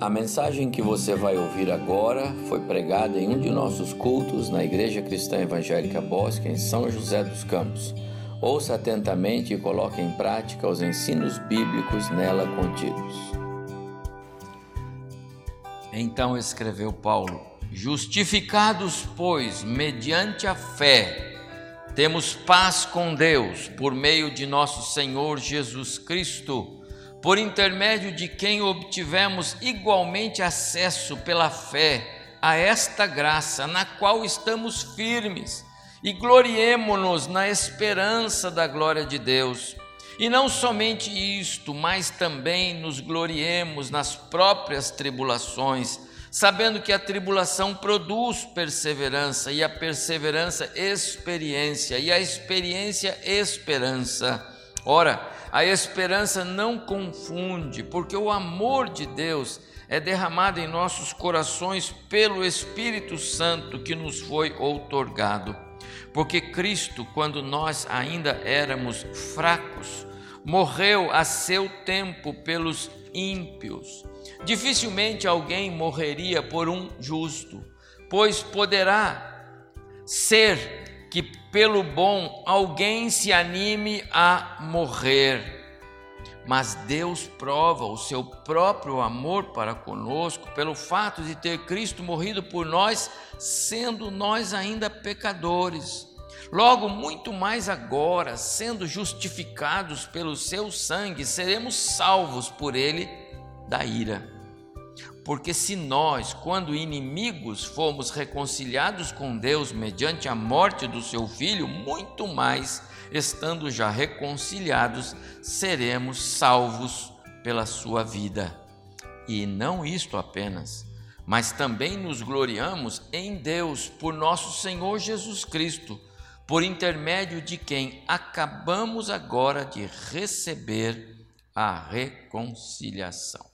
A mensagem que você vai ouvir agora foi pregada em um de nossos cultos na Igreja Cristã Evangélica Bosque, em São José dos Campos. Ouça atentamente e coloque em prática os ensinos bíblicos nela contidos. Então escreveu Paulo: Justificados, pois, mediante a fé, temos paz com Deus por meio de nosso Senhor Jesus Cristo por intermédio de quem obtivemos igualmente acesso pela fé a esta graça na qual estamos firmes e gloriemo-nos na esperança da glória de Deus. E não somente isto, mas também nos gloriemos nas próprias tribulações, sabendo que a tribulação produz perseverança, e a perseverança, experiência, e a experiência, esperança. Ora, a esperança não confunde, porque o amor de Deus é derramado em nossos corações pelo Espírito Santo que nos foi outorgado. Porque Cristo, quando nós ainda éramos fracos, morreu a seu tempo pelos ímpios. Dificilmente alguém morreria por um justo, pois poderá ser que pelo bom alguém se anime a morrer. Mas Deus prova o seu próprio amor para conosco pelo fato de ter Cristo morrido por nós, sendo nós ainda pecadores. Logo, muito mais agora, sendo justificados pelo seu sangue, seremos salvos por ele da ira. Porque se nós, quando inimigos, fomos reconciliados com Deus mediante a morte do seu filho, muito mais, estando já reconciliados, seremos salvos pela sua vida. E não isto apenas, mas também nos gloriamos em Deus por nosso Senhor Jesus Cristo, por intermédio de quem acabamos agora de receber a reconciliação.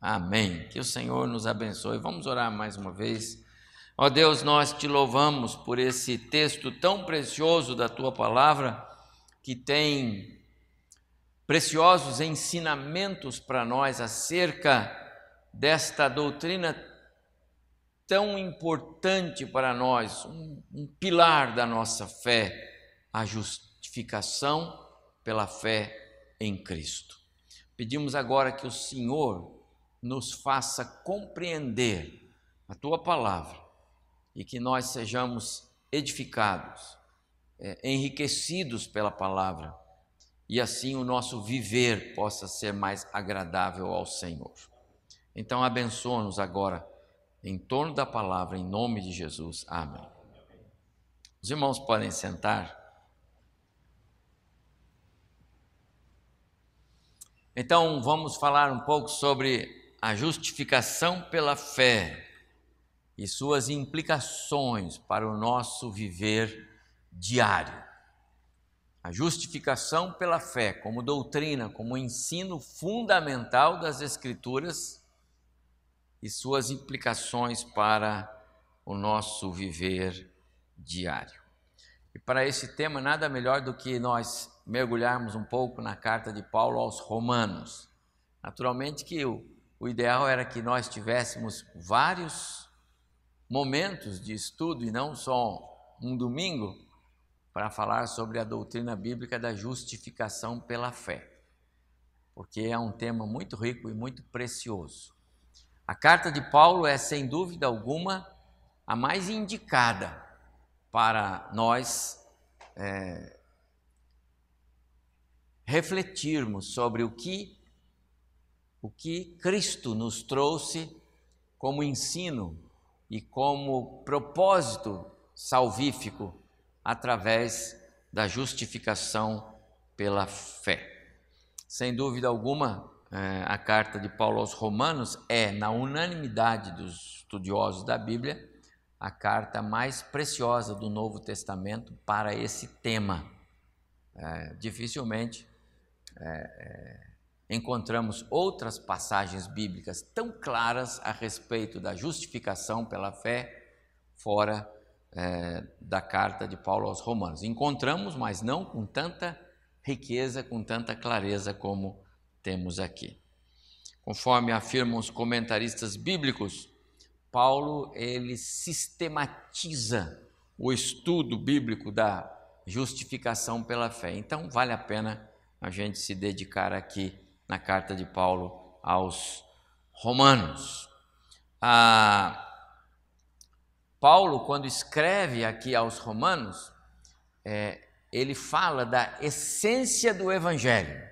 Amém. Que o Senhor nos abençoe. Vamos orar mais uma vez. Ó Deus, nós te louvamos por esse texto tão precioso da tua palavra, que tem preciosos ensinamentos para nós acerca desta doutrina tão importante para nós, um, um pilar da nossa fé, a justificação pela fé em Cristo. Pedimos agora que o Senhor nos faça compreender a tua palavra e que nós sejamos edificados, é, enriquecidos pela palavra e assim o nosso viver possa ser mais agradável ao Senhor. Então, abençoa-nos agora em torno da palavra, em nome de Jesus. Amém. Os irmãos podem sentar. Então, vamos falar um pouco sobre a justificação pela fé e suas implicações para o nosso viver diário. A justificação pela fé, como doutrina, como ensino fundamental das Escrituras e suas implicações para o nosso viver diário. E para esse tema, nada melhor do que nós mergulharmos um pouco na carta de Paulo aos Romanos. Naturalmente que o o ideal era que nós tivéssemos vários momentos de estudo e não só um domingo para falar sobre a doutrina bíblica da justificação pela fé, porque é um tema muito rico e muito precioso. A carta de Paulo é, sem dúvida alguma, a mais indicada para nós é, refletirmos sobre o que o que Cristo nos trouxe como ensino e como propósito salvífico através da justificação pela fé. Sem dúvida alguma, é, a carta de Paulo aos Romanos é, na unanimidade dos estudiosos da Bíblia, a carta mais preciosa do Novo Testamento para esse tema. É, dificilmente é, encontramos outras passagens bíblicas tão claras a respeito da justificação pela fé fora é, da carta de Paulo aos Romanos. Encontramos, mas não com tanta riqueza, com tanta clareza como temos aqui. conforme afirmam os comentaristas bíblicos, Paulo ele sistematiza o estudo bíblico da justificação pela fé. Então vale a pena a gente se dedicar aqui na carta de Paulo aos Romanos. Ah, Paulo, quando escreve aqui aos Romanos, é, ele fala da essência do Evangelho,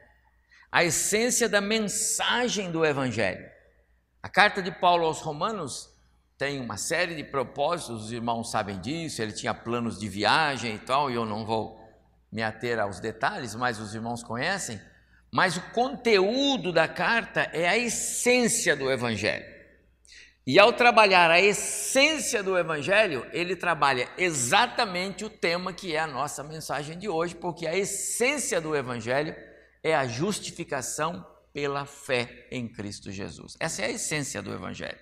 a essência da mensagem do Evangelho. A carta de Paulo aos Romanos tem uma série de propósitos, os irmãos sabem disso, ele tinha planos de viagem e tal, e eu não vou me ater aos detalhes, mas os irmãos conhecem. Mas o conteúdo da carta é a essência do Evangelho. E ao trabalhar a essência do Evangelho, ele trabalha exatamente o tema que é a nossa mensagem de hoje, porque a essência do Evangelho é a justificação pela fé em Cristo Jesus. Essa é a essência do Evangelho.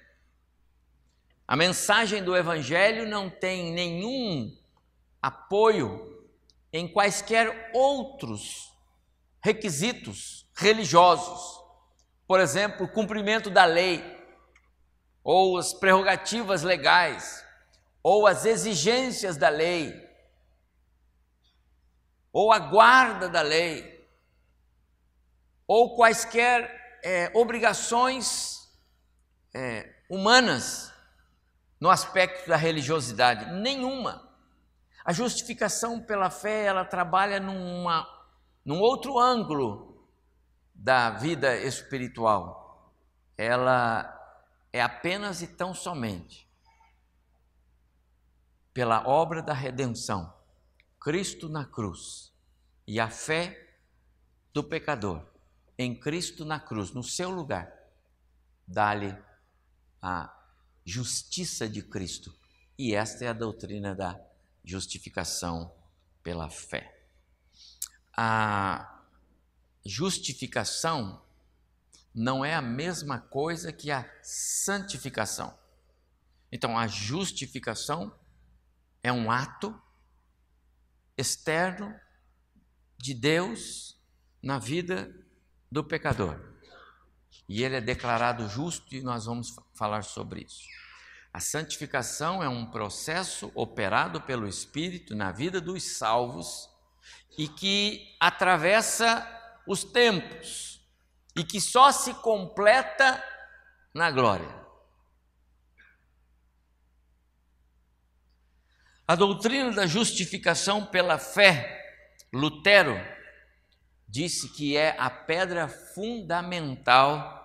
A mensagem do Evangelho não tem nenhum apoio em quaisquer outros requisitos religiosos. Por exemplo, o cumprimento da lei ou as prerrogativas legais, ou as exigências da lei, ou a guarda da lei, ou quaisquer é, obrigações é, humanas no aspecto da religiosidade. Nenhuma. A justificação pela fé, ela trabalha numa, num outro ângulo da vida espiritual. Ela é apenas e tão somente pela obra da redenção, Cristo na cruz e a fé do pecador em Cristo na cruz, no seu lugar, dá-lhe a justiça de Cristo. E esta é a doutrina da justificação pela fé. A justificação não é a mesma coisa que a santificação. Então, a justificação é um ato externo de Deus na vida do pecador. E ele é declarado justo e nós vamos falar sobre isso. A santificação é um processo operado pelo Espírito na vida dos salvos e que atravessa os tempos e que só se completa na glória. A doutrina da justificação pela fé, Lutero disse que é a pedra fundamental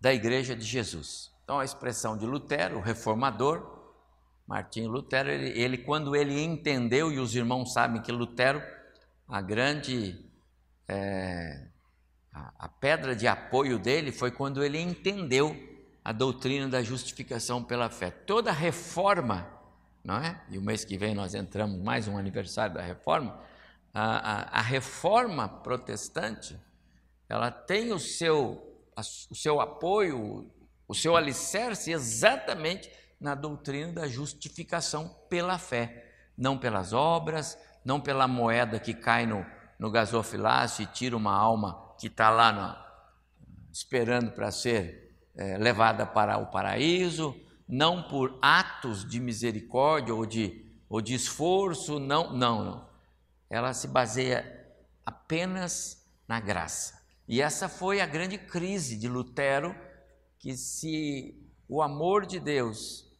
da Igreja de Jesus. Então, a expressão de Lutero, o reformador, Martinho Lutero, ele, ele, quando ele entendeu, e os irmãos sabem que Lutero, a grande é, a, a pedra de apoio dele foi quando ele entendeu a doutrina da justificação pela fé. Toda reforma, não é? E o mês que vem nós entramos mais um aniversário da reforma. A, a, a reforma protestante, ela tem o seu, a, o seu apoio, o seu alicerce exatamente na doutrina da justificação pela fé, não pelas obras, não pela moeda que cai no, no gasofilácio e tira uma alma que está lá no, esperando para ser é, levada para o paraíso, não por atos de misericórdia ou de, ou de esforço, não, não, não. Ela se baseia apenas na graça. E essa foi a grande crise de Lutero, que se o amor de Deus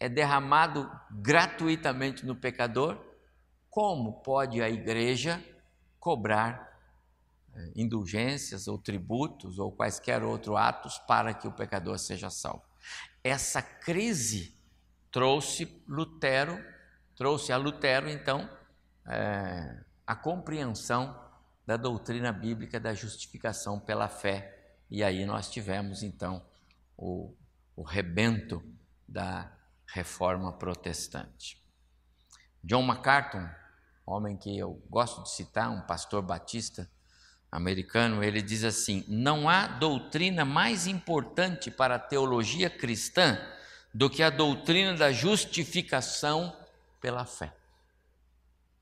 é derramado gratuitamente no pecador, como pode a igreja cobrar eh, indulgências ou tributos ou quaisquer outros atos para que o pecador seja salvo. Essa crise trouxe Lutero, trouxe a Lutero, então, é, a compreensão da doutrina bíblica da justificação pela fé. E aí nós tivemos, então, o, o rebento da reforma protestante. John MacArthur, homem que eu gosto de citar, um pastor batista americano, ele diz assim: não há doutrina mais importante para a teologia cristã do que a doutrina da justificação pela fé.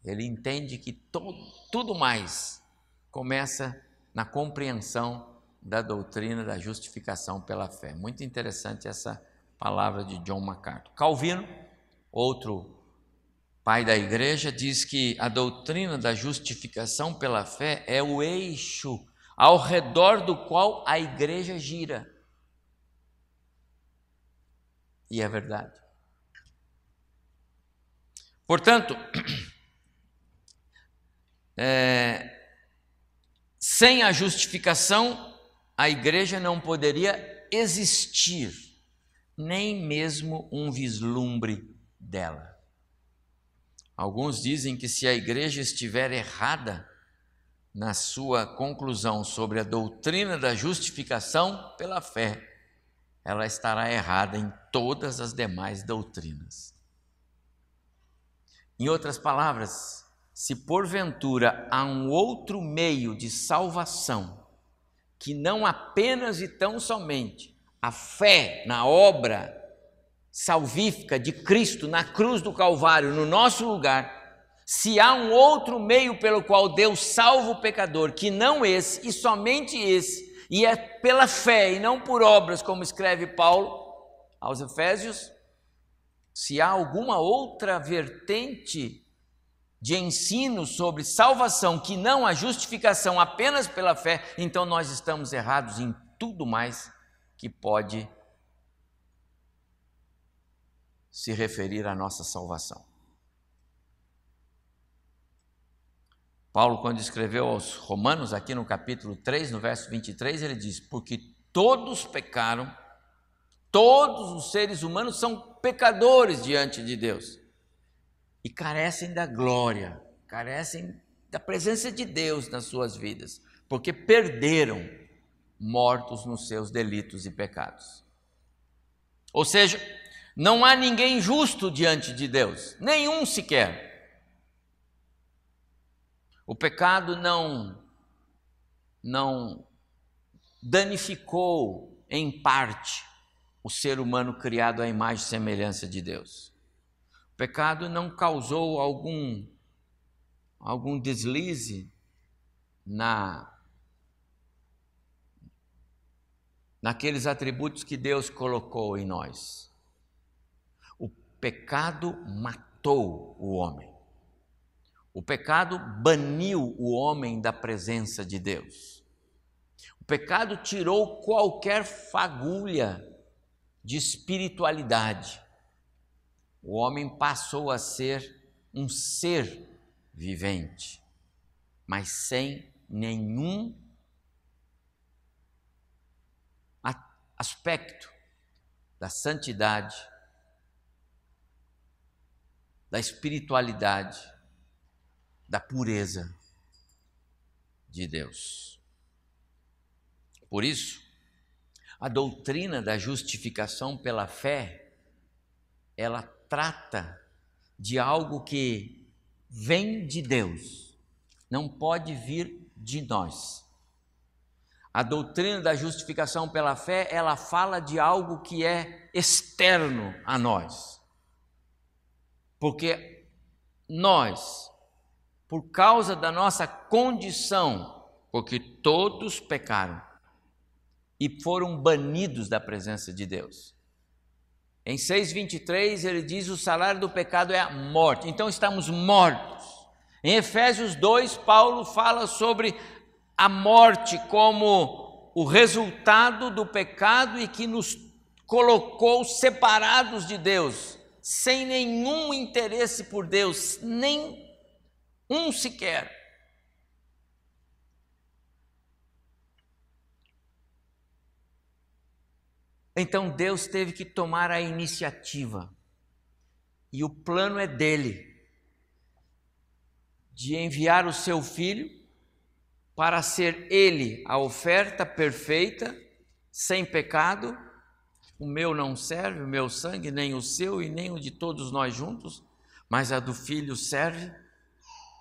Ele entende que tudo mais começa na compreensão da doutrina da justificação pela fé. Muito interessante essa palavra de John MacArthur. Calvino, outro pai da igreja, diz que a doutrina da justificação pela fé é o eixo ao redor do qual a igreja gira. E é verdade. Portanto, é, sem a justificação, a igreja não poderia existir, nem mesmo um vislumbre dela. Alguns dizem que se a igreja estiver errada na sua conclusão sobre a doutrina da justificação pela fé, ela estará errada em todas as demais doutrinas. Em outras palavras, se porventura há um outro meio de salvação, que não apenas e tão somente a fé na obra salvífica de Cristo na cruz do Calvário, no nosso lugar, se há um outro meio pelo qual Deus salva o pecador, que não esse e somente esse, e é pela fé e não por obras, como escreve Paulo aos Efésios, se há alguma outra vertente de ensino sobre salvação que não a justificação apenas pela fé, então nós estamos errados em tudo mais que pode se referir à nossa salvação. Paulo, quando escreveu aos Romanos, aqui no capítulo 3, no verso 23, ele diz: Porque todos pecaram, todos os seres humanos são pecadores diante de Deus e carecem da glória, carecem da presença de Deus nas suas vidas, porque perderam mortos nos seus delitos e pecados. Ou seja, não há ninguém justo diante de Deus, nenhum sequer. O pecado não não danificou em parte o ser humano criado à imagem e semelhança de Deus. O pecado não causou algum algum deslize na naqueles atributos que Deus colocou em nós pecado matou o homem. O pecado baniu o homem da presença de Deus. O pecado tirou qualquer fagulha de espiritualidade. O homem passou a ser um ser vivente, mas sem nenhum aspecto da santidade da espiritualidade, da pureza de Deus. Por isso, a doutrina da justificação pela fé, ela trata de algo que vem de Deus, não pode vir de nós. A doutrina da justificação pela fé, ela fala de algo que é externo a nós. Porque nós, por causa da nossa condição, porque todos pecaram e foram banidos da presença de Deus. Em 6:23 ele diz: "O salário do pecado é a morte". Então estamos mortos. Em Efésios 2, Paulo fala sobre a morte como o resultado do pecado e que nos colocou separados de Deus sem nenhum interesse por Deus, nem um sequer. Então Deus teve que tomar a iniciativa, e o plano é dele, de enviar o seu filho para ser ele a oferta perfeita, sem pecado, o meu não serve, o meu sangue, nem o seu e nem o de todos nós juntos, mas a do filho serve,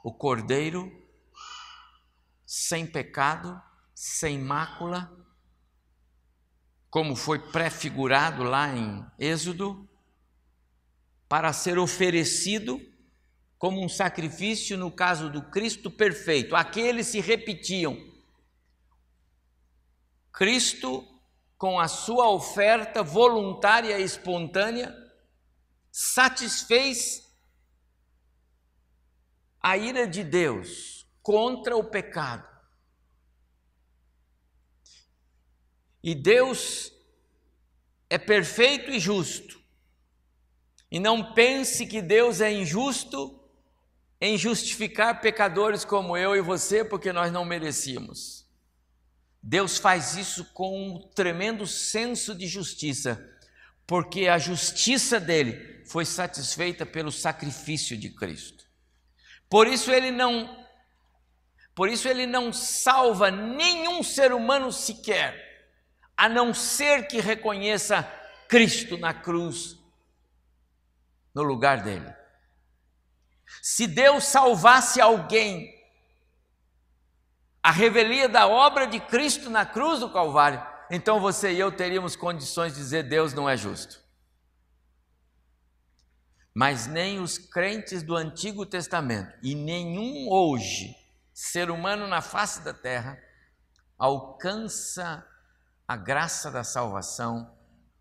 o cordeiro, sem pecado, sem mácula, como foi prefigurado lá em Êxodo, para ser oferecido como um sacrifício no caso do Cristo perfeito. Aqueles se repetiam Cristo, com a sua oferta voluntária e espontânea, satisfez a ira de Deus contra o pecado. E Deus é perfeito e justo. E não pense que Deus é injusto em justificar pecadores como eu e você, porque nós não merecíamos. Deus faz isso com um tremendo senso de justiça, porque a justiça dele foi satisfeita pelo sacrifício de Cristo. Por isso ele não por isso ele não salva nenhum ser humano sequer, a não ser que reconheça Cristo na cruz no lugar dele. Se Deus salvasse alguém, a revelia da obra de Cristo na cruz do Calvário, então você e eu teríamos condições de dizer: Deus não é justo. Mas nem os crentes do Antigo Testamento e nenhum hoje ser humano na face da terra alcança a graça da salvação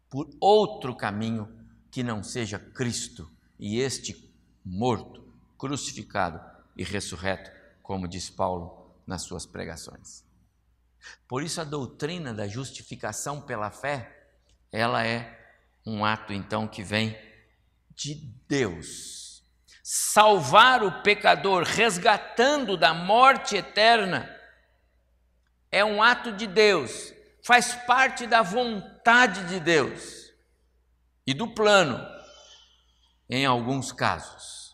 por outro caminho que não seja Cristo e este morto, crucificado e ressurreto, como diz Paulo nas suas pregações. Por isso a doutrina da justificação pela fé, ela é um ato então que vem de Deus. Salvar o pecador, resgatando da morte eterna, é um ato de Deus, faz parte da vontade de Deus e do plano, em alguns casos.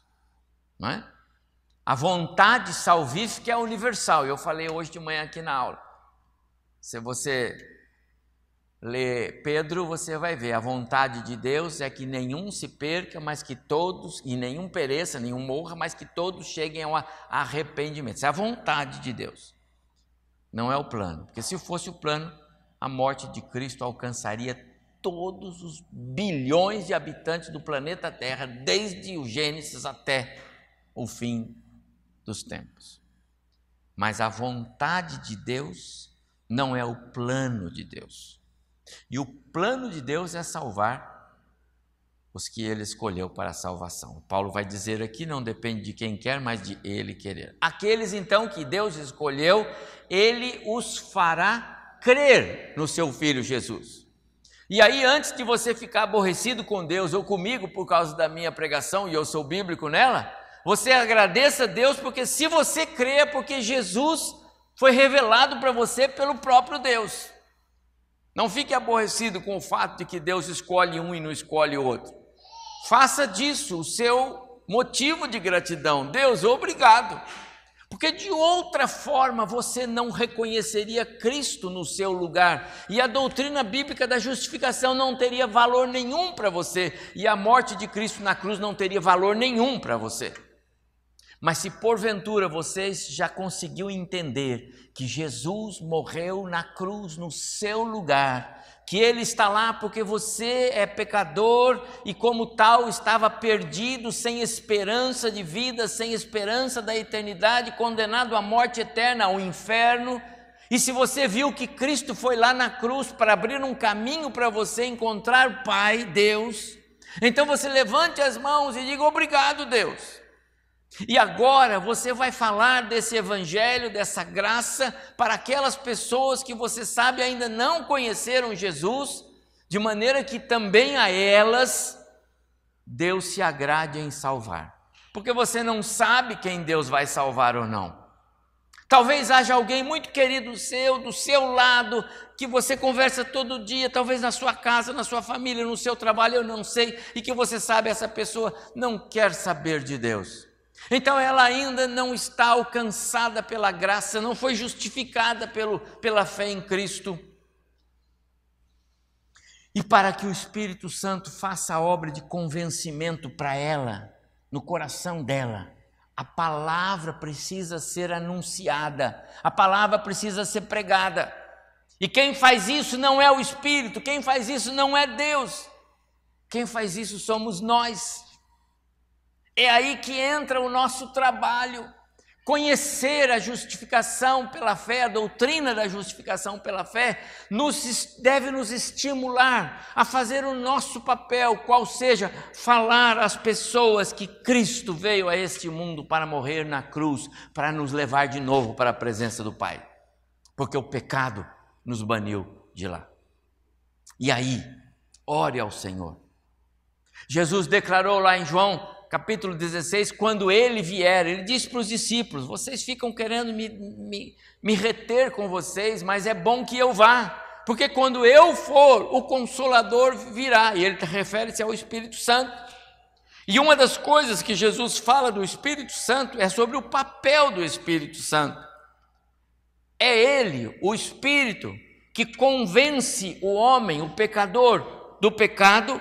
Não é? A vontade salvífica é universal, eu falei hoje de manhã aqui na aula. Se você ler Pedro, você vai ver, a vontade de Deus é que nenhum se perca, mas que todos, e nenhum pereça, nenhum morra, mas que todos cheguem ao arrependimento. Isso é a vontade de Deus, não é o plano. Porque se fosse o plano, a morte de Cristo alcançaria todos os bilhões de habitantes do planeta Terra, desde o Gênesis até o fim dos tempos. Mas a vontade de Deus não é o plano de Deus. E o plano de Deus é salvar os que ele escolheu para a salvação. Paulo vai dizer aqui: não depende de quem quer, mas de ele querer. Aqueles então que Deus escolheu, ele os fará crer no seu filho Jesus. E aí, antes de você ficar aborrecido com Deus ou comigo por causa da minha pregação, e eu sou bíblico nela, você agradeça a Deus, porque se você crê, é porque Jesus foi revelado para você pelo próprio Deus. Não fique aborrecido com o fato de que Deus escolhe um e não escolhe outro. Faça disso o seu motivo de gratidão. Deus, obrigado. Porque de outra forma você não reconheceria Cristo no seu lugar, e a doutrina bíblica da justificação não teria valor nenhum para você, e a morte de Cristo na cruz não teria valor nenhum para você. Mas se porventura vocês já conseguiu entender que Jesus morreu na cruz no seu lugar, que ele está lá porque você é pecador e, como tal, estava perdido, sem esperança de vida, sem esperança da eternidade, condenado à morte eterna, ao inferno. E se você viu que Cristo foi lá na cruz para abrir um caminho para você encontrar o Pai, Deus, então você levante as mãos e diga: Obrigado, Deus. E agora você vai falar desse evangelho, dessa graça, para aquelas pessoas que você sabe ainda não conheceram Jesus, de maneira que também a elas Deus se agrade em salvar. Porque você não sabe quem Deus vai salvar ou não. Talvez haja alguém muito querido seu, do seu lado, que você conversa todo dia, talvez na sua casa, na sua família, no seu trabalho, eu não sei, e que você sabe essa pessoa não quer saber de Deus. Então ela ainda não está alcançada pela graça, não foi justificada pelo, pela fé em Cristo. E para que o Espírito Santo faça a obra de convencimento para ela, no coração dela, a palavra precisa ser anunciada, a palavra precisa ser pregada. E quem faz isso não é o Espírito, quem faz isso não é Deus, quem faz isso somos nós. É aí que entra o nosso trabalho. Conhecer a justificação pela fé, a doutrina da justificação pela fé, nos, deve nos estimular a fazer o nosso papel, qual seja falar às pessoas que Cristo veio a este mundo para morrer na cruz, para nos levar de novo para a presença do Pai, porque o pecado nos baniu de lá. E aí, ore ao Senhor. Jesus declarou lá em João capítulo 16, quando ele vier, ele disse para os discípulos: Vocês ficam querendo me, me, me reter com vocês, mas é bom que eu vá, porque quando eu for, o Consolador virá, e ele refere-se ao Espírito Santo. E uma das coisas que Jesus fala do Espírito Santo é sobre o papel do Espírito Santo. É ele, o Espírito, que convence o homem, o pecador, do pecado,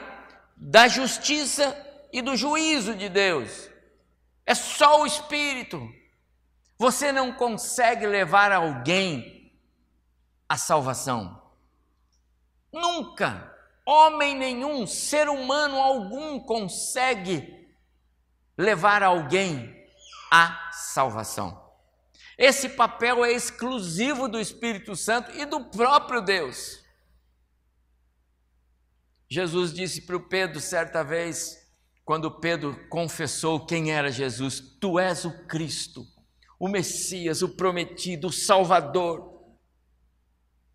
da justiça e do juízo de Deus. É só o Espírito. Você não consegue levar alguém à salvação. Nunca. Homem nenhum, ser humano algum consegue levar alguém à salvação. Esse papel é exclusivo do Espírito Santo e do próprio Deus. Jesus disse para o Pedro certa vez: quando Pedro confessou quem era Jesus: Tu és o Cristo, o Messias, o prometido, o Salvador.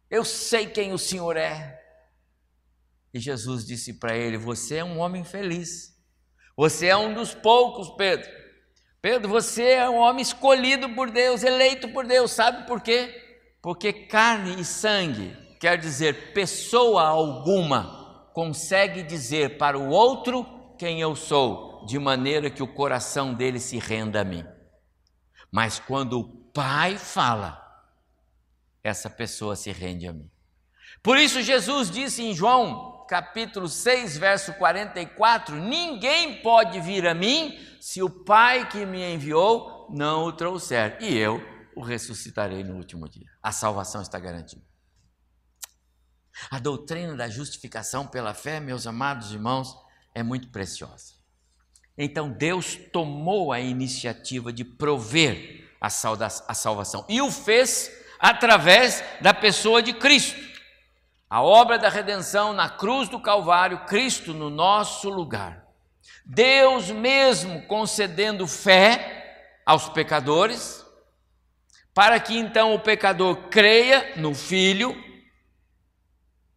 Eu sei quem o Senhor é. E Jesus disse para ele: Você é um homem feliz. Você é um dos poucos, Pedro. Pedro, você é um homem escolhido por Deus, eleito por Deus. Sabe por quê? Porque carne e sangue, quer dizer, pessoa alguma, consegue dizer para o outro quem eu sou, de maneira que o coração dele se renda a mim. Mas quando o Pai fala, essa pessoa se rende a mim. Por isso Jesus disse em João, capítulo 6, verso 44: Ninguém pode vir a mim se o Pai que me enviou não o trouxer, e eu o ressuscitarei no último dia. A salvação está garantida. A doutrina da justificação pela fé, meus amados irmãos, é muito preciosa. Então Deus tomou a iniciativa de prover a, salvação e o fez através da pessoa de Cristo. A obra da redenção na cruz do Calvário, Cristo no nosso lugar. Deus mesmo concedendo fé aos pecadores, para que então o pecador creia no Filho.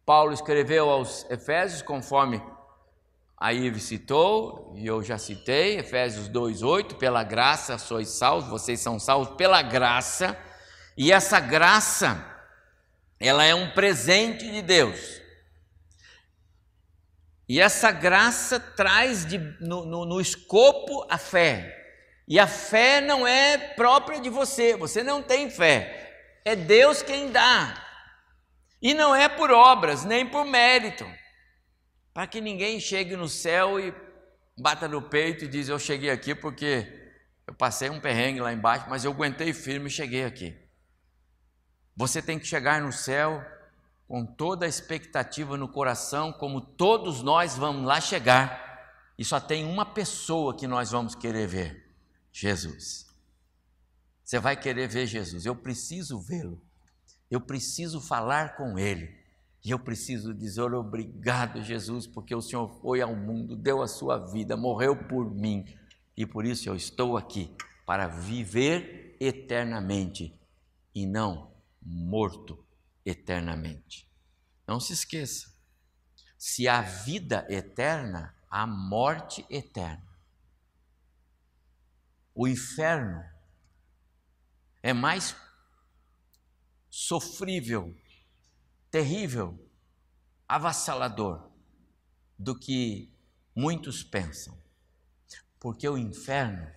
Paulo escreveu aos Efésios, conforme a Ive citou, e eu já citei, Efésios 2,8, pela graça sois salvos, vocês são salvos pela graça, e essa graça, ela é um presente de Deus. E essa graça traz de, no, no, no escopo a fé. E a fé não é própria de você, você não tem fé, é Deus quem dá. E não é por obras, nem por mérito para que ninguém chegue no céu e bata no peito e diz: Eu cheguei aqui porque eu passei um perrengue lá embaixo, mas eu aguentei firme e cheguei aqui. Você tem que chegar no céu com toda a expectativa no coração, como todos nós vamos lá chegar, e só tem uma pessoa que nós vamos querer ver: Jesus. Você vai querer ver Jesus, eu preciso vê-lo, eu preciso falar com Ele. E eu preciso dizer obrigado, Jesus, porque o Senhor foi ao mundo, deu a sua vida, morreu por mim, e por isso eu estou aqui para viver eternamente e não morto eternamente. Não se esqueça: se há vida eterna, há morte eterna. O inferno é mais sofrível terrível, avassalador do que muitos pensam. Porque o inferno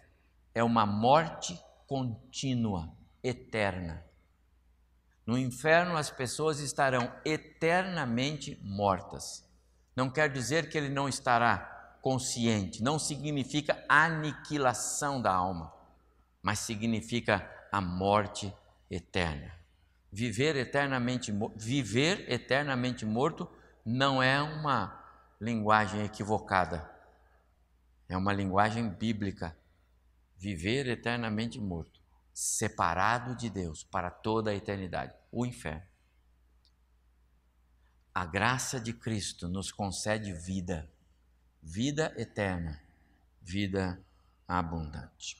é uma morte contínua, eterna. No inferno as pessoas estarão eternamente mortas. Não quer dizer que ele não estará consciente, não significa aniquilação da alma, mas significa a morte eterna. Viver eternamente, viver eternamente morto não é uma linguagem equivocada. É uma linguagem bíblica. Viver eternamente morto. separado de Deus para toda a eternidade o inferno. A graça de Cristo nos concede vida, vida eterna, vida abundante.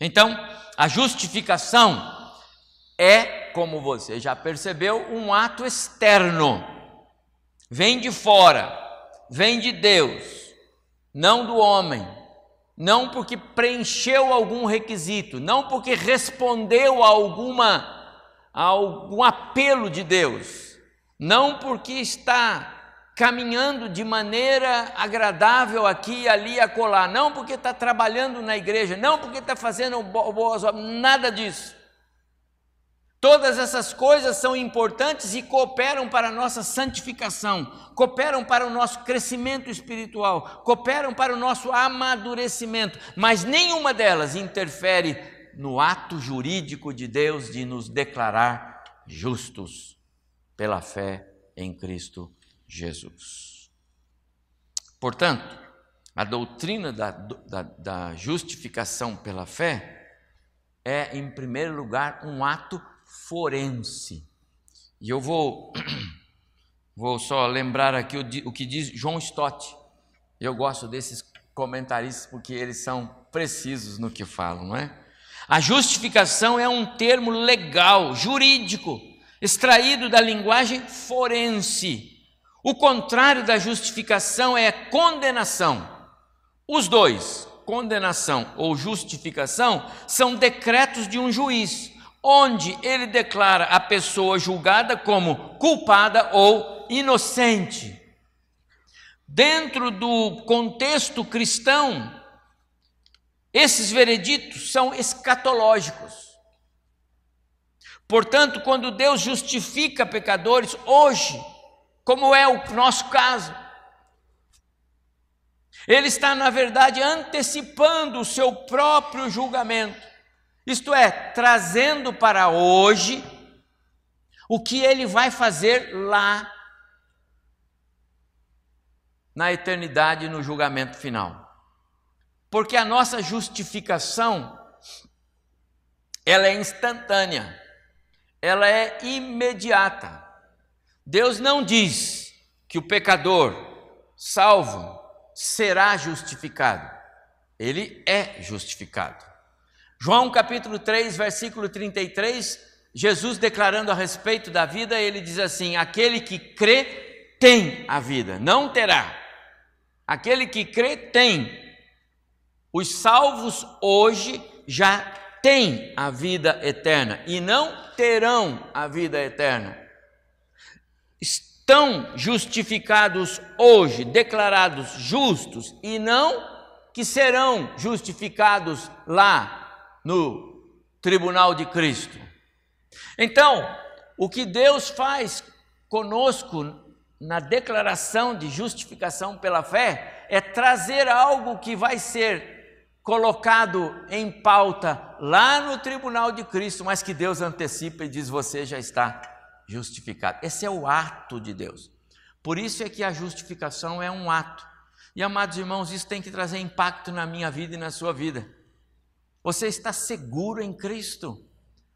Então, a justificação é, como você já percebeu, um ato externo. Vem de fora, vem de Deus, não do homem. Não porque preencheu algum requisito, não porque respondeu a alguma a algum apelo de Deus, não porque está caminhando de maneira agradável aqui, e ali, acolá, não porque está trabalhando na igreja, não porque está fazendo boas obras, nada disso. Todas essas coisas são importantes e cooperam para a nossa santificação, cooperam para o nosso crescimento espiritual, cooperam para o nosso amadurecimento, mas nenhuma delas interfere no ato jurídico de Deus de nos declarar justos pela fé em Cristo Jesus. Portanto, a doutrina da, da, da justificação pela fé é, em primeiro lugar, um ato forense. E eu vou, vou só lembrar aqui o, o que diz João Stott. Eu gosto desses comentaristas porque eles são precisos no que falam, não é? A justificação é um termo legal, jurídico, extraído da linguagem forense. O contrário da justificação é condenação. Os dois, condenação ou justificação, são decretos de um juiz onde ele declara a pessoa julgada como culpada ou inocente. Dentro do contexto cristão, esses vereditos são escatológicos. Portanto, quando Deus justifica pecadores hoje, como é o nosso caso, Ele está, na verdade, antecipando o seu próprio julgamento. Isto é, trazendo para hoje o que ele vai fazer lá na eternidade no julgamento final. Porque a nossa justificação ela é instantânea. Ela é imediata. Deus não diz que o pecador salvo será justificado. Ele é justificado. João capítulo 3, versículo 33, Jesus declarando a respeito da vida, ele diz assim: Aquele que crê tem a vida, não terá. Aquele que crê tem. Os salvos hoje já têm a vida eterna e não terão a vida eterna. Estão justificados hoje, declarados justos e não que serão justificados lá no tribunal de Cristo. Então, o que Deus faz conosco na declaração de justificação pela fé é trazer algo que vai ser colocado em pauta lá no tribunal de Cristo, mas que Deus antecipa e diz: você já está justificado. Esse é o ato de Deus. Por isso é que a justificação é um ato. E amados irmãos, isso tem que trazer impacto na minha vida e na sua vida. Você está seguro em Cristo?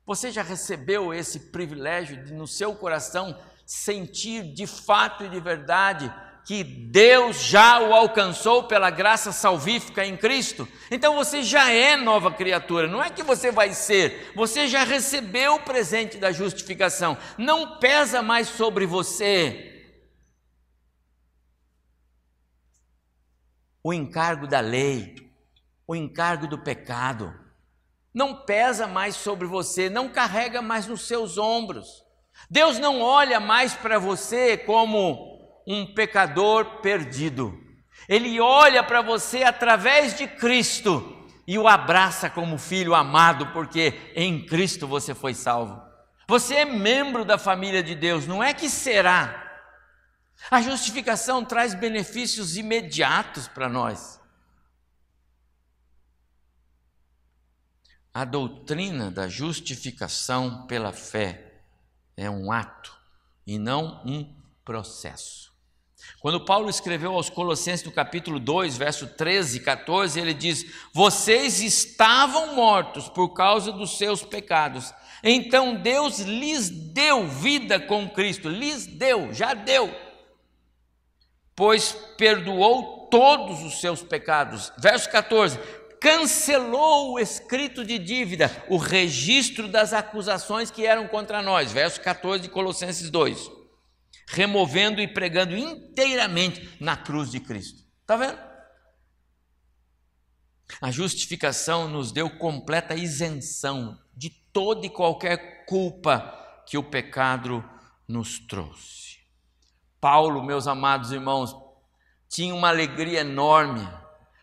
Você já recebeu esse privilégio de, no seu coração, sentir de fato e de verdade que Deus já o alcançou pela graça salvífica em Cristo? Então você já é nova criatura, não é que você vai ser, você já recebeu o presente da justificação, não pesa mais sobre você o encargo da lei o encargo do pecado. Não pesa mais sobre você, não carrega mais nos seus ombros. Deus não olha mais para você como um pecador perdido. Ele olha para você através de Cristo e o abraça como filho amado, porque em Cristo você foi salvo. Você é membro da família de Deus, não é que será. A justificação traz benefícios imediatos para nós. A doutrina da justificação pela fé é um ato e não um processo. Quando Paulo escreveu aos Colossenses no capítulo 2, verso 13 e 14, ele diz: Vocês estavam mortos por causa dos seus pecados. Então Deus lhes deu vida com Cristo, lhes deu, já deu, pois perdoou todos os seus pecados. Verso 14: cancelou o escrito de dívida, o registro das acusações que eram contra nós. Verso 14 de Colossenses 2 removendo e pregando inteiramente na cruz de Cristo. Está vendo? A justificação nos deu completa isenção de toda e qualquer culpa que o pecado nos trouxe. Paulo, meus amados irmãos, tinha uma alegria enorme.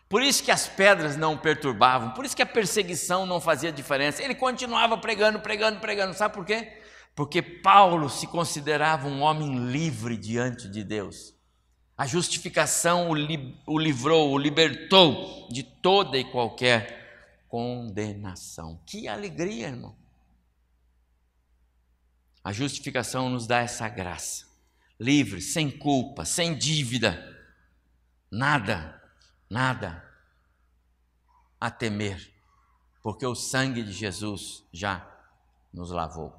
Por isso que as pedras não o perturbavam, por isso que a perseguição não fazia diferença. Ele continuava pregando, pregando, pregando. Sabe por quê? porque Paulo se considerava um homem livre diante de Deus. A justificação o, li, o livrou, o libertou de toda e qualquer condenação. Que alegria, irmão! A justificação nos dá essa graça, livre, sem culpa, sem dívida, nada, nada a temer, porque o sangue de Jesus já nos lavou.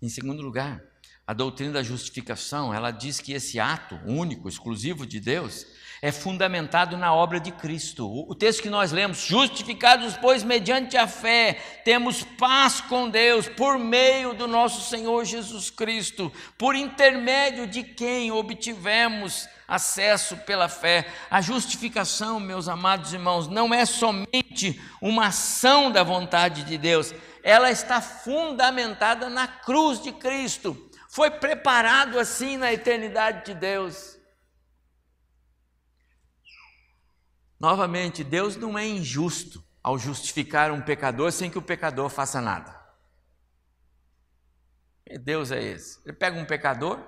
Em segundo lugar, a doutrina da justificação, ela diz que esse ato único, exclusivo de Deus, é fundamentado na obra de Cristo. O texto que nós lemos, justificados, pois, mediante a fé, temos paz com Deus por meio do nosso Senhor Jesus Cristo, por intermédio de quem obtivemos acesso pela fé. A justificação, meus amados irmãos, não é somente uma ação da vontade de Deus, ela está fundamentada na cruz de Cristo. Foi preparado assim na eternidade de Deus. Novamente, Deus não é injusto ao justificar um pecador sem que o pecador faça nada. Deus é esse? Ele pega um pecador,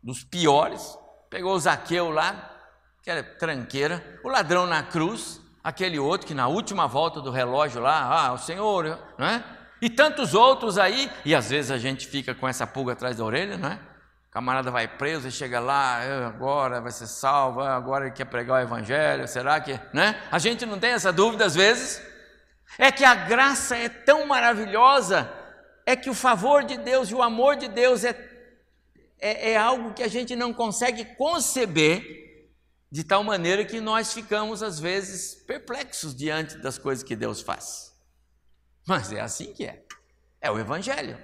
dos piores, pegou o Zaqueu lá, que era tranqueira, o ladrão na cruz, aquele outro que na última volta do relógio lá, ah, o Senhor, não é? E tantos outros aí, e às vezes a gente fica com essa pulga atrás da orelha, não é? Camarada vai preso e chega lá, ah, agora vai ser salvo, ah, agora ele quer pregar o evangelho, será que, né? A gente não tem essa dúvida às vezes. É que a graça é tão maravilhosa, é que o favor de Deus e o amor de Deus é, é, é algo que a gente não consegue conceber, de tal maneira que nós ficamos às vezes perplexos diante das coisas que Deus faz. Mas é assim que é. É o Evangelho.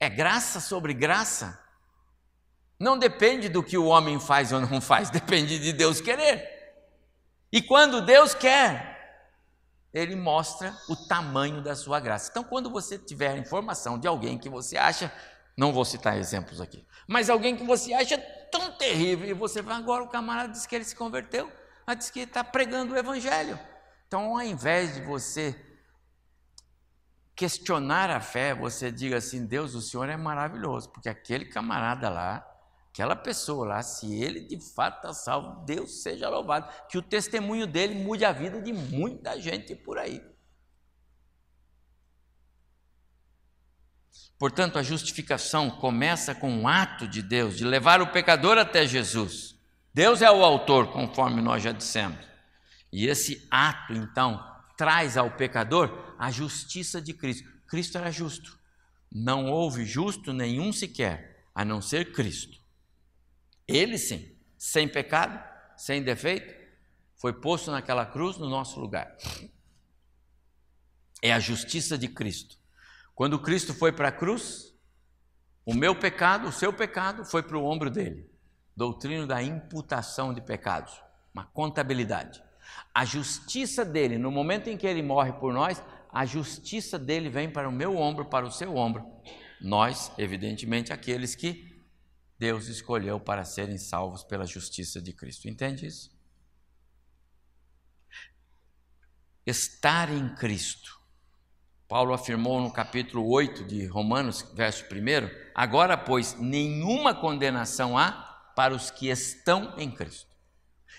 É graça sobre graça. Não depende do que o homem faz ou não faz, depende de Deus querer. E quando Deus quer, Ele mostra o tamanho da sua graça. Então, quando você tiver informação de alguém que você acha, não vou citar exemplos aqui, mas alguém que você acha tão terrível, e você vai, agora o camarada diz que ele se converteu, mas diz que está pregando o Evangelho. Então, ao invés de você questionar a fé, você diga assim: Deus, o Senhor é maravilhoso, porque aquele camarada lá, aquela pessoa lá, se ele de fato está salvo, Deus seja louvado, que o testemunho dele mude a vida de muita gente por aí. Portanto, a justificação começa com um ato de Deus de levar o pecador até Jesus. Deus é o autor, conforme nós já dissemos. E esse ato, então, traz ao pecador a justiça de Cristo. Cristo era justo. Não houve justo nenhum sequer, a não ser Cristo. Ele sim, sem pecado, sem defeito, foi posto naquela cruz no nosso lugar. É a justiça de Cristo. Quando Cristo foi para a cruz, o meu pecado, o seu pecado, foi para o ombro dele. Doutrina da imputação de pecados, uma contabilidade. A justiça dele, no momento em que ele morre por nós, a justiça dele vem para o meu ombro, para o seu ombro. Nós, evidentemente, aqueles que Deus escolheu para serem salvos pela justiça de Cristo. Entende isso? Estar em Cristo. Paulo afirmou no capítulo 8 de Romanos, verso 1: Agora, pois, nenhuma condenação há para os que estão em Cristo.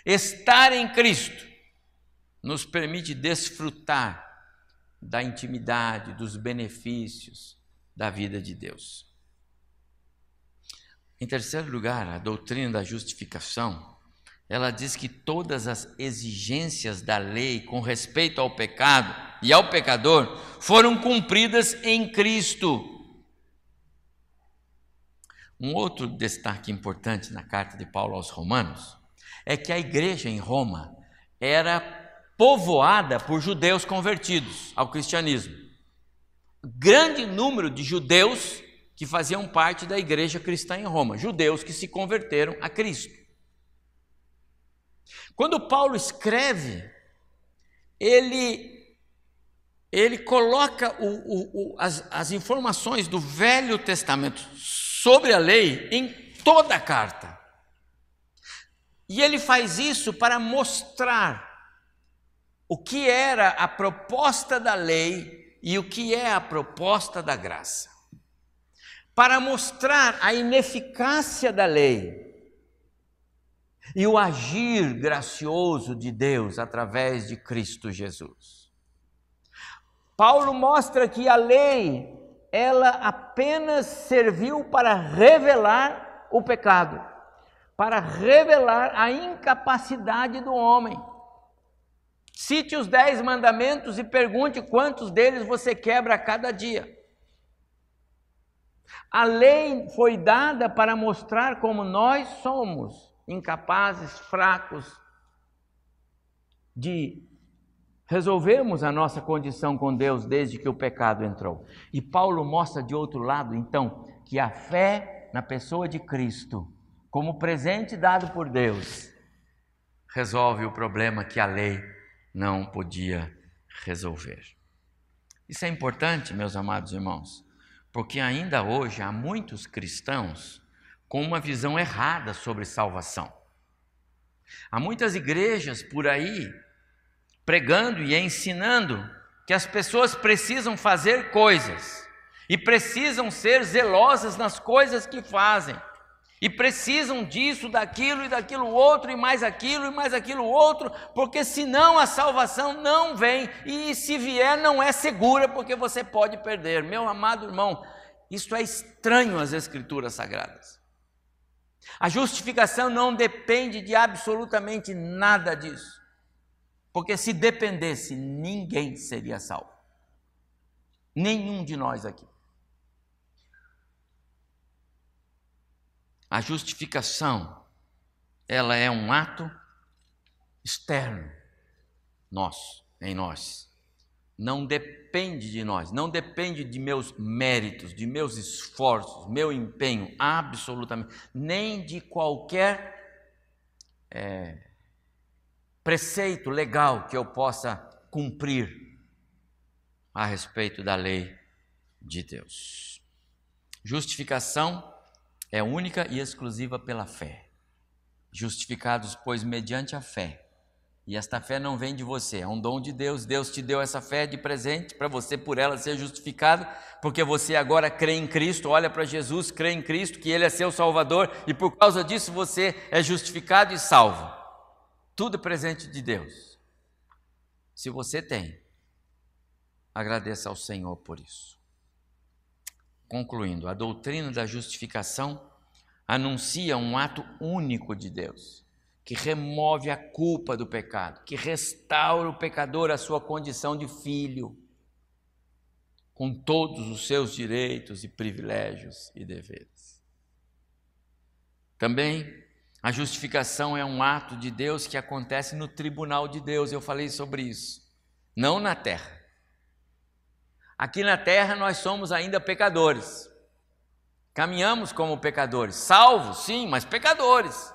Estar em Cristo nos permite desfrutar da intimidade, dos benefícios da vida de Deus. Em terceiro lugar, a doutrina da justificação, ela diz que todas as exigências da lei com respeito ao pecado e ao pecador foram cumpridas em Cristo. Um outro destaque importante na carta de Paulo aos Romanos é que a igreja em Roma era povoada por judeus convertidos ao cristianismo. Grande número de judeus que faziam parte da igreja cristã em Roma, judeus que se converteram a Cristo. Quando Paulo escreve, ele ele coloca o, o, o, as, as informações do Velho Testamento sobre a lei em toda a carta. E ele faz isso para mostrar o que era a proposta da lei e o que é a proposta da graça. Para mostrar a ineficácia da lei e o agir gracioso de Deus através de Cristo Jesus. Paulo mostra que a lei, ela apenas serviu para revelar o pecado, para revelar a incapacidade do homem. Cite os dez mandamentos e pergunte quantos deles você quebra a cada dia. A lei foi dada para mostrar como nós somos incapazes, fracos de resolvermos a nossa condição com Deus desde que o pecado entrou. E Paulo mostra de outro lado, então, que a fé na pessoa de Cristo, como presente dado por Deus, resolve o problema que a lei não podia resolver. Isso é importante, meus amados irmãos, porque ainda hoje há muitos cristãos com uma visão errada sobre salvação. Há muitas igrejas por aí pregando e ensinando que as pessoas precisam fazer coisas e precisam ser zelosas nas coisas que fazem. E precisam disso, daquilo e daquilo outro, e mais aquilo e mais aquilo outro, porque senão a salvação não vem, e se vier não é segura, porque você pode perder. Meu amado irmão, isso é estranho às Escrituras Sagradas. A justificação não depende de absolutamente nada disso. Porque se dependesse, ninguém seria salvo. Nenhum de nós aqui. A justificação, ela é um ato externo, nosso, em nós não depende de nós, não depende de meus méritos, de meus esforços, meu empenho, absolutamente, nem de qualquer é, preceito legal que eu possa cumprir a respeito da lei de Deus. Justificação é única e exclusiva pela fé. Justificados, pois, mediante a fé e esta fé não vem de você, é um dom de Deus. Deus te deu essa fé de presente para você, por ela, ser justificado, porque você agora crê em Cristo, olha para Jesus, crê em Cristo, que Ele é seu Salvador, e por causa disso você é justificado e salvo. Tudo é presente de Deus. Se você tem, agradeça ao Senhor por isso. Concluindo, a doutrina da justificação anuncia um ato único de Deus que remove a culpa do pecado, que restaura o pecador à sua condição de filho, com todos os seus direitos e privilégios e deveres. Também a justificação é um ato de Deus que acontece no tribunal de Deus, eu falei sobre isso, não na terra. Aqui na terra nós somos ainda pecadores. Caminhamos como pecadores, salvos, sim, mas pecadores.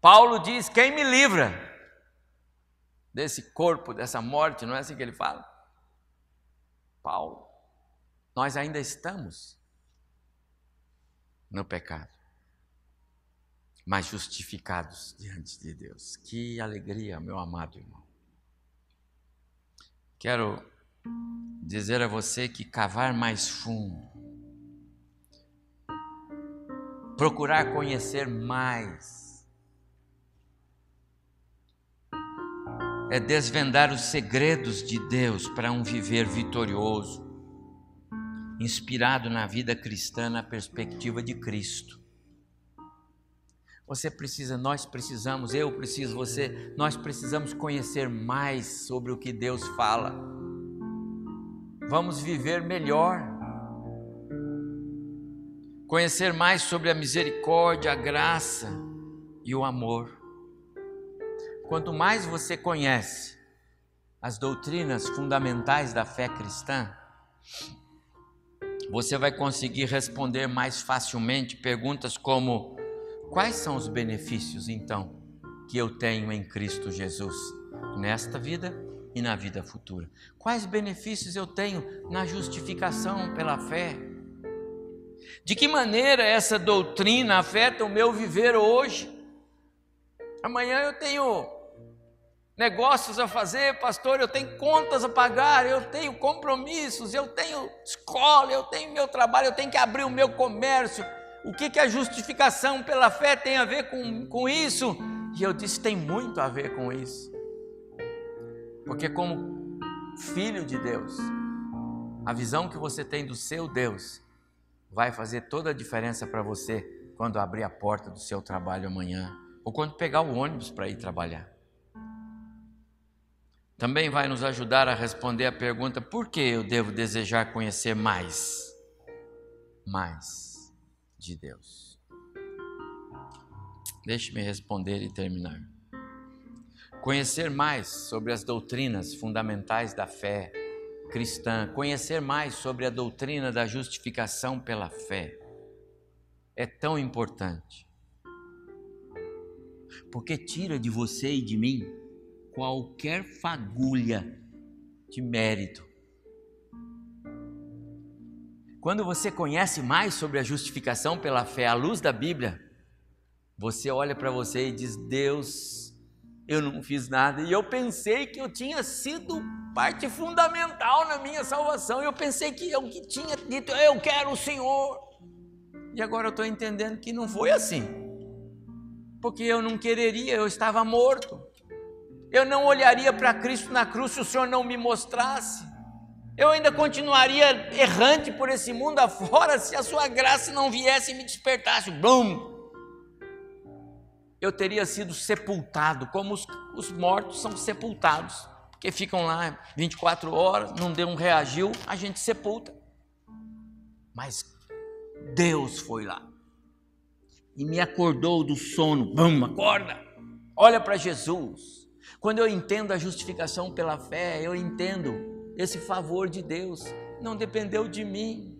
Paulo diz: Quem me livra desse corpo, dessa morte? Não é assim que ele fala? Paulo, nós ainda estamos no pecado, mas justificados diante de Deus. Que alegria, meu amado irmão. Quero dizer a você que cavar mais fundo, procurar conhecer mais, é desvendar os segredos de Deus para um viver vitorioso, inspirado na vida cristã na perspectiva de Cristo. Você precisa, nós precisamos, eu preciso, você, nós precisamos conhecer mais sobre o que Deus fala. Vamos viver melhor. Conhecer mais sobre a misericórdia, a graça e o amor. Quanto mais você conhece as doutrinas fundamentais da fé cristã, você vai conseguir responder mais facilmente perguntas como: quais são os benefícios então que eu tenho em Cristo Jesus nesta vida e na vida futura? Quais benefícios eu tenho na justificação pela fé? De que maneira essa doutrina afeta o meu viver hoje? Amanhã eu tenho negócios a fazer, pastor, eu tenho contas a pagar, eu tenho compromissos, eu tenho escola, eu tenho meu trabalho, eu tenho que abrir o meu comércio. O que, que a justificação pela fé tem a ver com, com isso? E eu disse: tem muito a ver com isso. Porque, como filho de Deus, a visão que você tem do seu Deus vai fazer toda a diferença para você quando abrir a porta do seu trabalho amanhã ou quando pegar o ônibus para ir trabalhar também vai nos ajudar a responder a pergunta: por que eu devo desejar conhecer mais? Mais de Deus. Deixe-me responder e terminar. Conhecer mais sobre as doutrinas fundamentais da fé cristã, conhecer mais sobre a doutrina da justificação pela fé, é tão importante. Porque tira de você e de mim qualquer fagulha de mérito. Quando você conhece mais sobre a justificação pela fé à luz da Bíblia, você olha para você e diz: Deus, eu não fiz nada e eu pensei que eu tinha sido parte fundamental na minha salvação. Eu pensei que eu que tinha dito: Eu quero o Senhor. E agora eu estou entendendo que não foi assim, porque eu não quereria, eu estava morto. Eu não olharia para Cristo na cruz se o Senhor não me mostrasse. Eu ainda continuaria errante por esse mundo afora se a sua graça não viesse e me despertasse. Bum! Eu teria sido sepultado, como os, os mortos são sepultados, porque ficam lá 24 horas, não deu um reagiu, a gente sepulta. Mas Deus foi lá e me acordou do sono. Vamos, acorda! Olha para Jesus. Quando eu entendo a justificação pela fé, eu entendo esse favor de Deus, não dependeu de mim.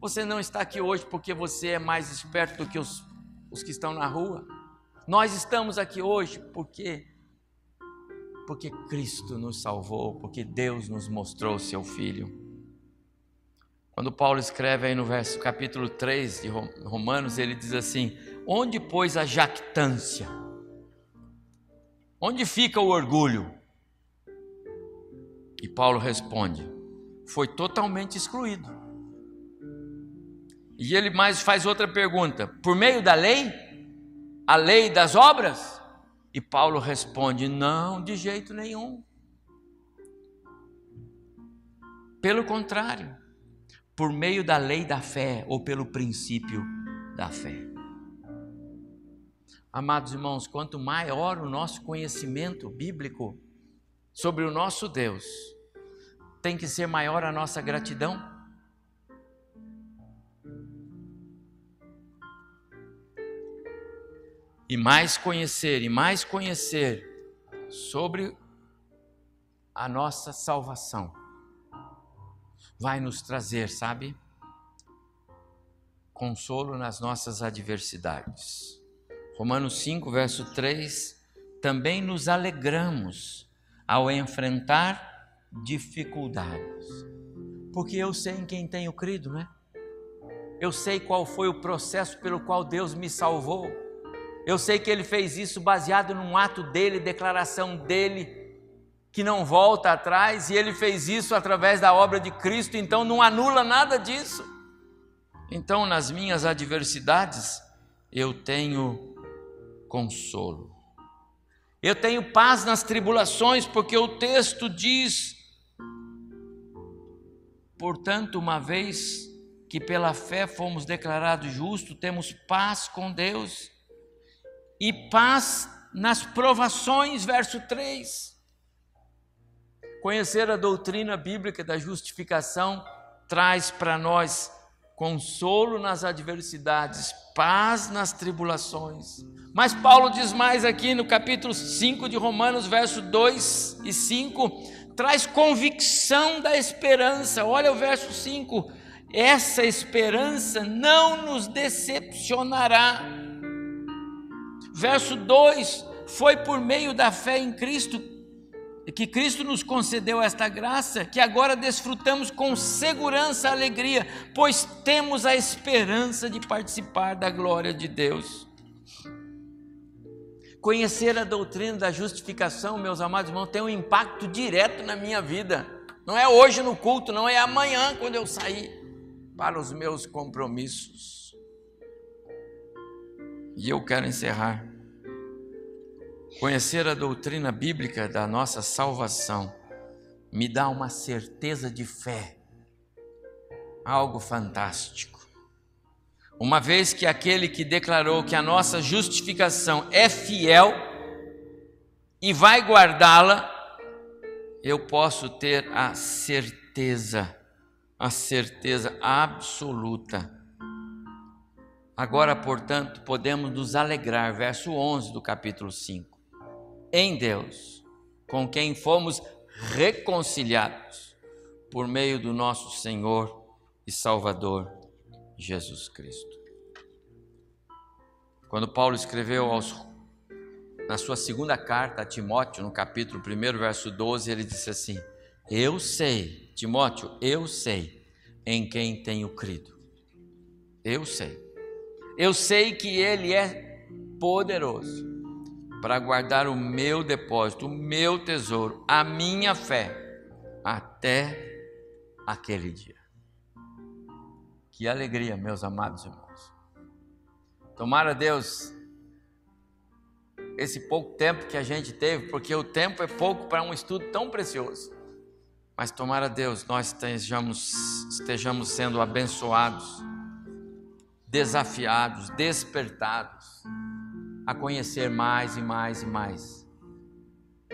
Você não está aqui hoje porque você é mais esperto do que os, os que estão na rua. Nós estamos aqui hoje porque porque Cristo nos salvou, porque Deus nos mostrou seu filho. Quando Paulo escreve aí no verso capítulo 3 de Romanos, ele diz assim: "Onde pois a jactância?" Onde fica o orgulho? E Paulo responde: foi totalmente excluído. E ele mais faz outra pergunta: por meio da lei? A lei das obras? E Paulo responde: não, de jeito nenhum. Pelo contrário, por meio da lei da fé ou pelo princípio da fé. Amados irmãos, quanto maior o nosso conhecimento bíblico sobre o nosso Deus, tem que ser maior a nossa gratidão. E mais conhecer, e mais conhecer sobre a nossa salvação, vai nos trazer, sabe? Consolo nas nossas adversidades. Romanos 5, verso 3, também nos alegramos ao enfrentar dificuldades. Porque eu sei em quem tenho crido, né? Eu sei qual foi o processo pelo qual Deus me salvou. Eu sei que Ele fez isso baseado num ato dele, declaração dele, que não volta atrás, e Ele fez isso através da obra de Cristo, então não anula nada disso. Então, nas minhas adversidades, eu tenho consolo. Eu tenho paz nas tribulações, porque o texto diz: portanto, uma vez que pela fé fomos declarados justos, temos paz com Deus e paz nas provações, verso 3. Conhecer a doutrina bíblica da justificação traz para nós consolo nas adversidades, paz nas tribulações. Mas Paulo diz mais aqui no capítulo 5 de Romanos, verso 2 e 5, traz convicção da esperança. Olha o verso 5: essa esperança não nos decepcionará. Verso 2: foi por meio da fé em Cristo que Cristo nos concedeu esta graça, que agora desfrutamos com segurança e alegria, pois temos a esperança de participar da glória de Deus. Conhecer a doutrina da justificação, meus amados irmãos, tem um impacto direto na minha vida. Não é hoje no culto, não é amanhã quando eu sair para os meus compromissos. E eu quero encerrar Conhecer a doutrina bíblica da nossa salvação me dá uma certeza de fé, algo fantástico. Uma vez que aquele que declarou que a nossa justificação é fiel e vai guardá-la, eu posso ter a certeza, a certeza absoluta. Agora, portanto, podemos nos alegrar, verso 11 do capítulo 5 em Deus, com quem fomos reconciliados por meio do nosso Senhor e Salvador Jesus Cristo. Quando Paulo escreveu aos, na sua segunda carta a Timóteo, no capítulo 1, verso 12, ele disse assim: Eu sei, Timóteo, eu sei em quem tenho crido. Eu sei. Eu sei que ele é poderoso para guardar o meu depósito, o meu tesouro, a minha fé, até aquele dia. Que alegria, meus amados irmãos. Tomara Deus esse pouco tempo que a gente teve, porque o tempo é pouco para um estudo tão precioso. Mas tomara Deus, nós estejamos, estejamos sendo abençoados, desafiados, despertados a conhecer mais e mais e mais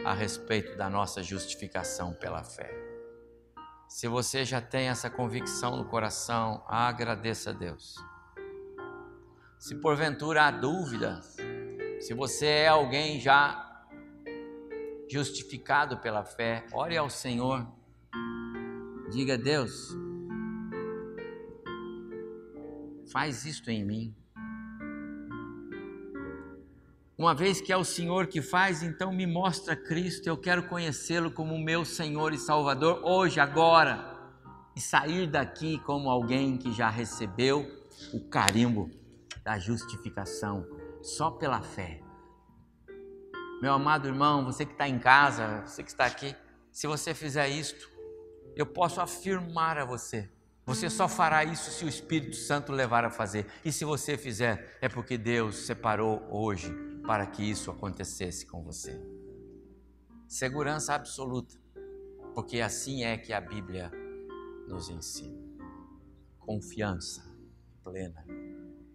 a respeito da nossa justificação pela fé. Se você já tem essa convicção no coração, agradeça a Deus. Se porventura há dúvidas, se você é alguém já justificado pela fé, ore ao Senhor. Diga a Deus, faz isto em mim. Uma vez que é o Senhor que faz, então me mostra Cristo, eu quero conhecê-lo como meu Senhor e Salvador hoje, agora, e sair daqui como alguém que já recebeu o carimbo da justificação só pela fé. Meu amado irmão, você que está em casa, você que está aqui, se você fizer isto, eu posso afirmar a você você só fará isso se o Espírito Santo levar a fazer. E se você fizer, é porque Deus separou hoje para que isso acontecesse com você. Segurança absoluta, porque assim é que a Bíblia nos ensina. Confiança plena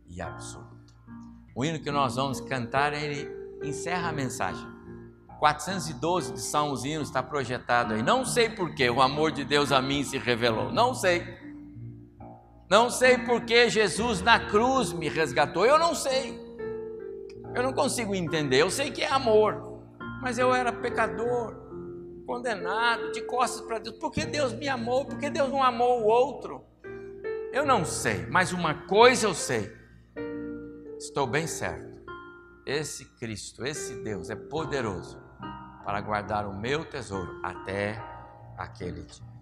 e absoluta. O hino que nós vamos cantar, ele encerra a mensagem. 412 de Salmos Hinos está projetado aí. Não sei porquê o amor de Deus a mim se revelou. Não sei. Não sei porque Jesus na cruz me resgatou, eu não sei. Eu não consigo entender. Eu sei que é amor, mas eu era pecador, condenado, de costas para Deus. Por que Deus me amou? Por que Deus não amou o outro? Eu não sei, mas uma coisa eu sei. Estou bem certo. Esse Cristo, esse Deus é poderoso para guardar o meu tesouro até aquele dia.